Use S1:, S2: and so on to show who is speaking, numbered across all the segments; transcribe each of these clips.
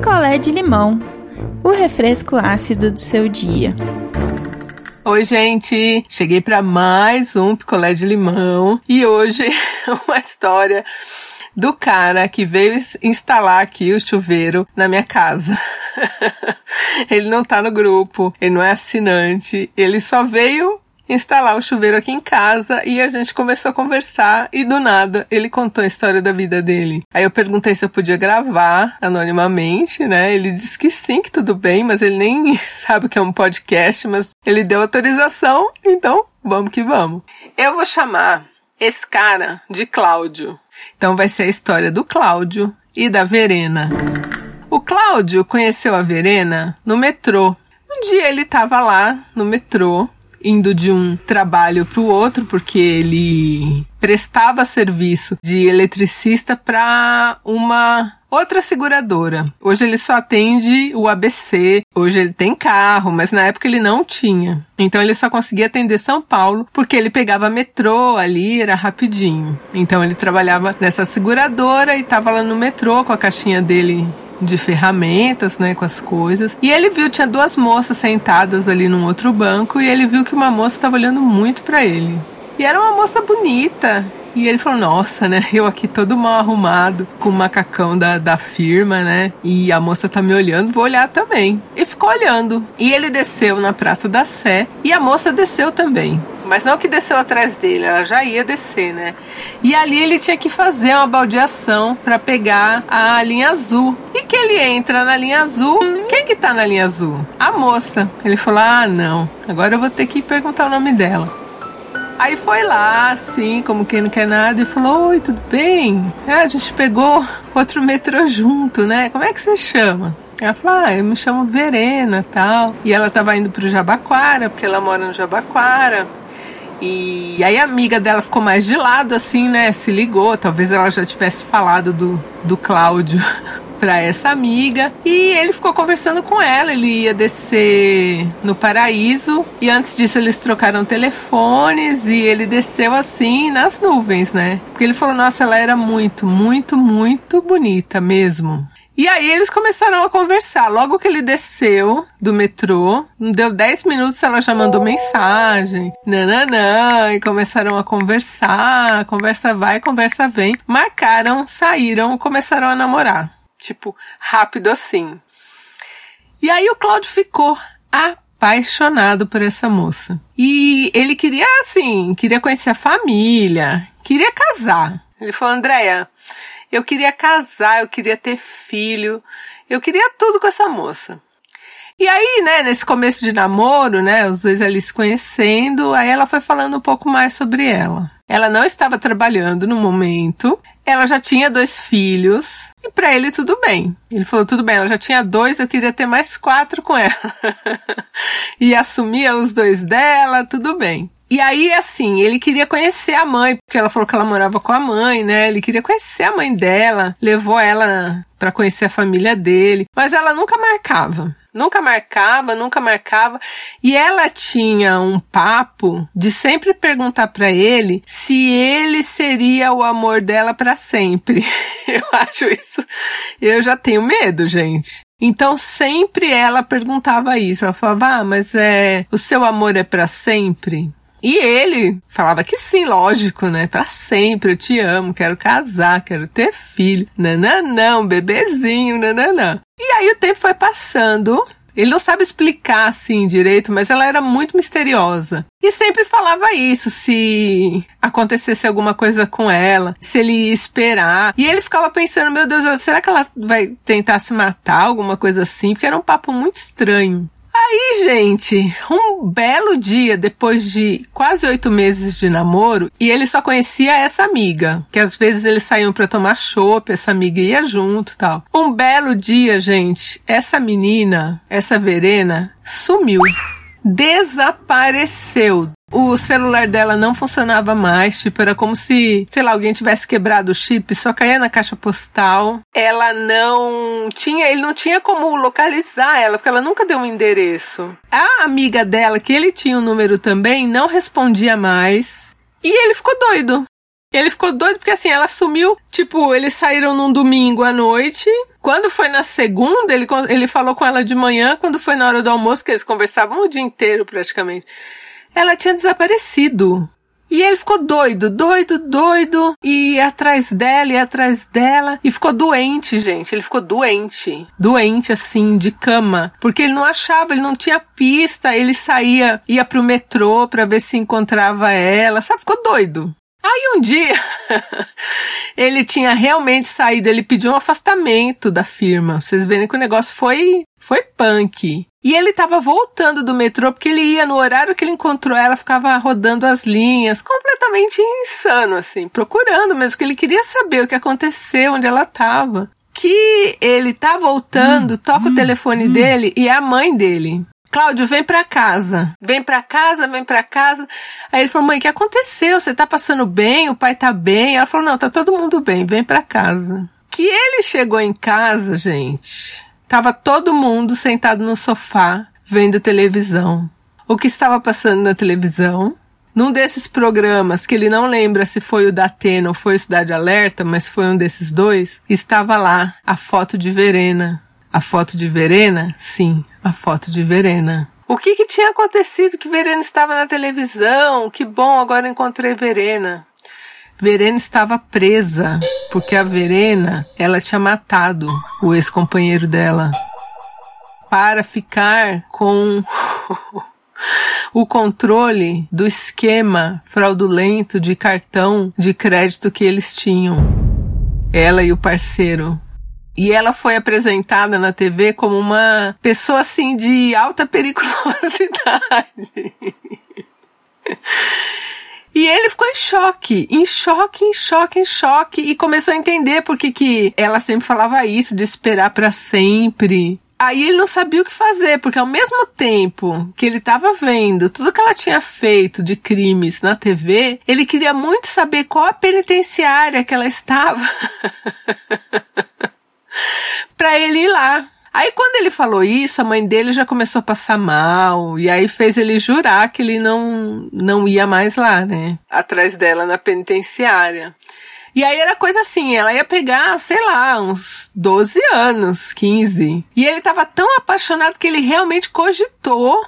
S1: picolé de limão, o refresco ácido do seu dia.
S2: Oi, gente! Cheguei para mais um picolé de limão e hoje uma história do cara que veio instalar aqui o chuveiro na minha casa. ele não tá no grupo, ele não é assinante, ele só veio instalar o chuveiro aqui em casa e a gente começou a conversar e do nada ele contou a história da vida dele. Aí eu perguntei se eu podia gravar anonimamente, né? Ele disse que sim, que tudo bem, mas ele nem sabe o que é um podcast, mas ele deu autorização, então vamos que vamos. Eu vou chamar esse cara de Cláudio. Então vai ser a história do Cláudio e da Verena. O Cláudio conheceu a Verena no metrô. Um dia ele estava lá no metrô indo de um trabalho para o outro, porque ele prestava serviço de eletricista para uma outra seguradora. Hoje ele só atende o ABC, hoje ele tem carro, mas na época ele não tinha. Então ele só conseguia atender São Paulo porque ele pegava metrô ali, era rapidinho. Então ele trabalhava nessa seguradora e estava lá no metrô com a caixinha dele de ferramentas, né, com as coisas. E ele viu, tinha duas moças sentadas ali num outro banco e ele viu que uma moça estava olhando muito para ele. E era uma moça bonita. E ele falou, nossa, né? Eu aqui todo mal arrumado, com o macacão da, da firma, né? E a moça tá me olhando, vou olhar também. E ficou olhando. E ele desceu na Praça da Sé e a moça desceu também. Mas não que desceu atrás dele, ela já ia descer, né? E ali ele tinha que fazer uma baldeação para pegar a linha azul. E que ele entra na linha azul. Quem que tá na linha azul? A moça. Ele falou: "Ah, não. Agora eu vou ter que perguntar o nome dela." Aí foi lá, assim, como quem não quer nada, e falou: Oi, tudo bem? É, a gente pegou outro metrô junto, né? Como é que você chama? Ela falou: Ah, eu me chamo Verena tal. E ela tava indo pro Jabaquara, porque ela mora no Jabaquara. E, e aí a amiga dela ficou mais de lado, assim, né? Se ligou, talvez ela já tivesse falado do, do Cláudio para essa amiga e ele ficou conversando com ela. Ele ia descer no paraíso e antes disso eles trocaram telefones e ele desceu assim nas nuvens, né? Porque ele falou: Nossa, ela era muito, muito, muito bonita mesmo. E aí eles começaram a conversar. Logo que ele desceu do metrô, não deu 10 minutos, ela já mandou mensagem. Nananã, e começaram a conversar. Conversa vai, conversa vem. Marcaram, saíram, começaram a namorar. Tipo, rápido assim. E aí o Cláudio ficou apaixonado por essa moça. E ele queria, assim, queria conhecer a família, queria casar. Ele falou, Andréia, eu queria casar, eu queria ter filho, eu queria tudo com essa moça. E aí, né, nesse começo de namoro, né, os dois ali se conhecendo, aí ela foi falando um pouco mais sobre ela. Ela não estava trabalhando no momento, ela já tinha dois filhos, e para ele tudo bem. Ele falou: tudo bem, ela já tinha dois, eu queria ter mais quatro com ela. e assumia os dois dela, tudo bem. E aí, assim, ele queria conhecer a mãe, porque ela falou que ela morava com a mãe, né? Ele queria conhecer a mãe dela, levou ela para conhecer a família dele, mas ela nunca marcava. Nunca marcava, nunca marcava. E ela tinha um papo de sempre perguntar para ele se ele seria o amor dela para sempre. Eu acho isso. Eu já tenho medo, gente. Então sempre ela perguntava isso. Ela falava: "Ah, mas é, o seu amor é para sempre?" E ele falava que sim, lógico, né? Pra sempre, eu te amo, quero casar, quero ter filho. Nananã, um bebezinho, nananã. E aí o tempo foi passando. Ele não sabe explicar assim direito, mas ela era muito misteriosa. E sempre falava isso, se acontecesse alguma coisa com ela, se ele ia esperar. E ele ficava pensando, meu Deus, será que ela vai tentar se matar, alguma coisa assim? Porque era um papo muito estranho. Aí, gente, um belo dia depois de quase oito meses de namoro, e ele só conhecia essa amiga, que às vezes eles saíam para tomar chopp, essa amiga ia junto, tal. Um belo dia, gente, essa menina, essa Verena, sumiu desapareceu. O celular dela não funcionava mais, tipo, era como se, sei lá, alguém tivesse quebrado o chip, só caía na caixa postal. Ela não tinha, ele não tinha como localizar ela, porque ela nunca deu um endereço. A amiga dela, que ele tinha o um número também, não respondia mais. E ele ficou doido. Ele ficou doido porque assim, ela sumiu. Tipo, eles saíram num domingo à noite Quando foi na segunda, ele, ele falou com ela de manhã, quando foi na hora do almoço, que eles conversavam o dia inteiro praticamente, ela tinha desaparecido. E ele ficou doido, doido, doido, e atrás dela, e atrás dela, e ficou doente, gente. Ele ficou doente, doente assim, de cama, porque ele não achava, ele não tinha pista, ele saía, ia pro metrô pra ver se encontrava ela, sabe? Ficou doido. Aí um dia ele tinha realmente saído, ele pediu um afastamento da firma. Vocês verem que o negócio foi foi punk. E ele estava voltando do metrô porque ele ia no horário que ele encontrou ela, ficava rodando as linhas, completamente insano assim, procurando mesmo que ele queria saber o que aconteceu, onde ela estava. Que ele tá voltando, toca o telefone dele e é a mãe dele. Cláudio, vem pra casa. Vem pra casa, vem pra casa. Aí ele falou, mãe, o que aconteceu? Você tá passando bem? O pai tá bem? Ela falou, não, tá todo mundo bem, vem pra casa. Que ele chegou em casa, gente, tava todo mundo sentado no sofá, vendo televisão. O que estava passando na televisão? Num desses programas, que ele não lembra se foi o da Atena ou foi o Cidade Alerta, mas foi um desses dois, estava lá a foto de Verena a foto de Verena? Sim, a foto de Verena. O que, que tinha acontecido que Verena estava na televisão? Que bom, agora encontrei Verena. Verena estava presa, porque a Verena, ela tinha matado o ex-companheiro dela para ficar com o controle do esquema fraudulento de cartão de crédito que eles tinham. Ela e o parceiro e ela foi apresentada na TV como uma pessoa assim de alta periculosidade. E ele ficou em choque, em choque, em choque, em choque e começou a entender por que, que ela sempre falava isso de esperar para sempre. Aí ele não sabia o que fazer, porque ao mesmo tempo que ele estava vendo tudo que ela tinha feito de crimes na TV, ele queria muito saber qual a penitenciária que ela estava. para ele ir lá. Aí quando ele falou isso, a mãe dele já começou a passar mal e aí fez ele jurar que ele não não ia mais lá, né? Atrás dela na penitenciária. E aí era coisa assim, ela ia pegar, sei lá, uns 12 anos, 15. E ele tava tão apaixonado que ele realmente cogitou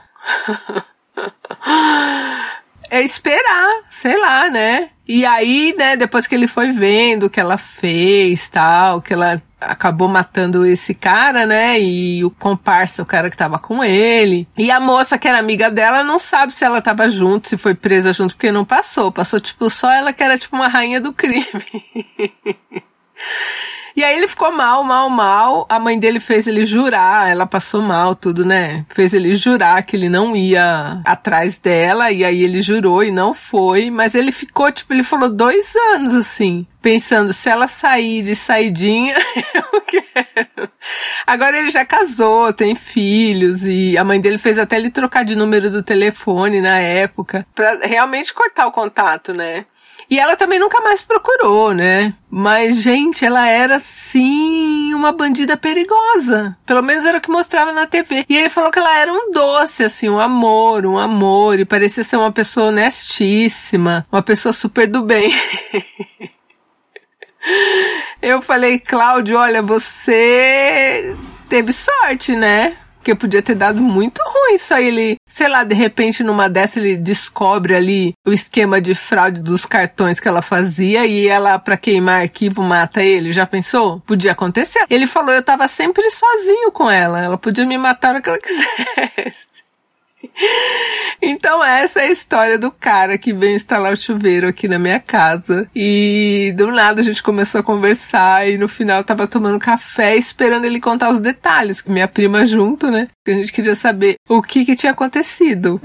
S2: é esperar, sei lá, né? E aí, né, depois que ele foi vendo o que ela fez, tal, que ela acabou matando esse cara, né? E o comparsa, o cara que tava com ele. E a moça que era amiga dela não sabe se ela tava junto, se foi presa junto, porque não passou. Passou, tipo, só ela que era, tipo, uma rainha do crime. E aí ele ficou mal, mal, mal. A mãe dele fez ele jurar, ela passou mal, tudo, né? Fez ele jurar que ele não ia atrás dela, e aí ele jurou e não foi. Mas ele ficou, tipo, ele falou dois anos assim, pensando: se ela sair de saidinha, eu quero. Agora ele já casou, tem filhos, e a mãe dele fez até ele trocar de número do telefone na época, pra realmente cortar o contato, né? E ela também nunca mais procurou, né? Mas, gente, ela era sim uma bandida perigosa. Pelo menos era o que mostrava na TV. E ele falou que ela era um doce, assim, um amor, um amor. E parecia ser uma pessoa honestíssima, uma pessoa super do bem. Eu falei, Cláudio, olha, você teve sorte, né? Porque podia ter dado muito ruim isso aí. Ele, sei lá, de repente numa dessa ele descobre ali o esquema de fraude dos cartões que ela fazia e ela, para queimar arquivo, mata ele. Já pensou? Podia acontecer. Ele falou, eu tava sempre sozinho com ela. Ela podia me matar o que ela quisesse. Então essa é a história do cara que veio instalar o chuveiro aqui na minha casa. E do nada a gente começou a conversar e no final eu tava tomando café esperando ele contar os detalhes, com minha prima junto, né? Porque a gente queria saber o que que tinha acontecido.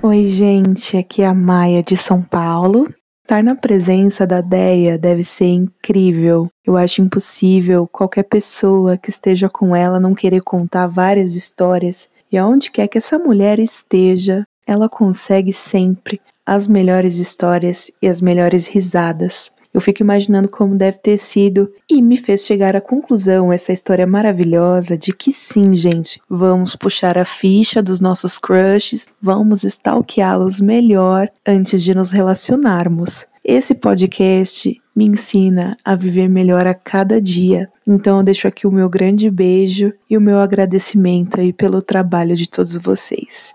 S1: Oi, gente, aqui é a Maia de São Paulo. Estar na presença da Deia deve ser incrível. Eu acho impossível qualquer pessoa que esteja com ela não querer contar várias histórias e aonde quer que essa mulher esteja, ela consegue sempre as melhores histórias e as melhores risadas. Eu fico imaginando como deve ter sido e me fez chegar à conclusão essa história maravilhosa de que sim, gente, vamos puxar a ficha dos nossos crushes, vamos stalkeá-los melhor antes de nos relacionarmos. Esse podcast me ensina a viver melhor a cada dia. Então eu deixo aqui o meu grande beijo e o meu agradecimento aí pelo trabalho de todos vocês.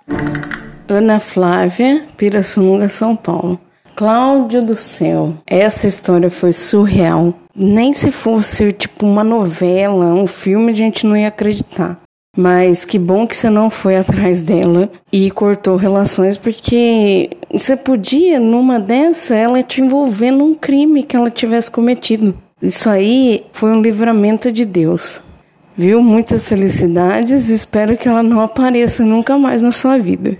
S3: Ana Flávia, Pirassununga, São Paulo. Cláudio do céu, essa história foi surreal. Nem se fosse tipo uma novela, um filme, a gente não ia acreditar. Mas que bom que você não foi atrás dela e cortou relações, porque você podia, numa dessa, ela te envolver num crime que ela tivesse cometido. Isso aí foi um livramento de Deus. Viu? Muitas felicidades. Espero que ela não apareça nunca mais na sua vida.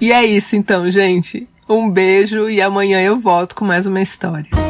S2: E é isso então, gente. Um beijo e amanhã eu volto com mais uma história.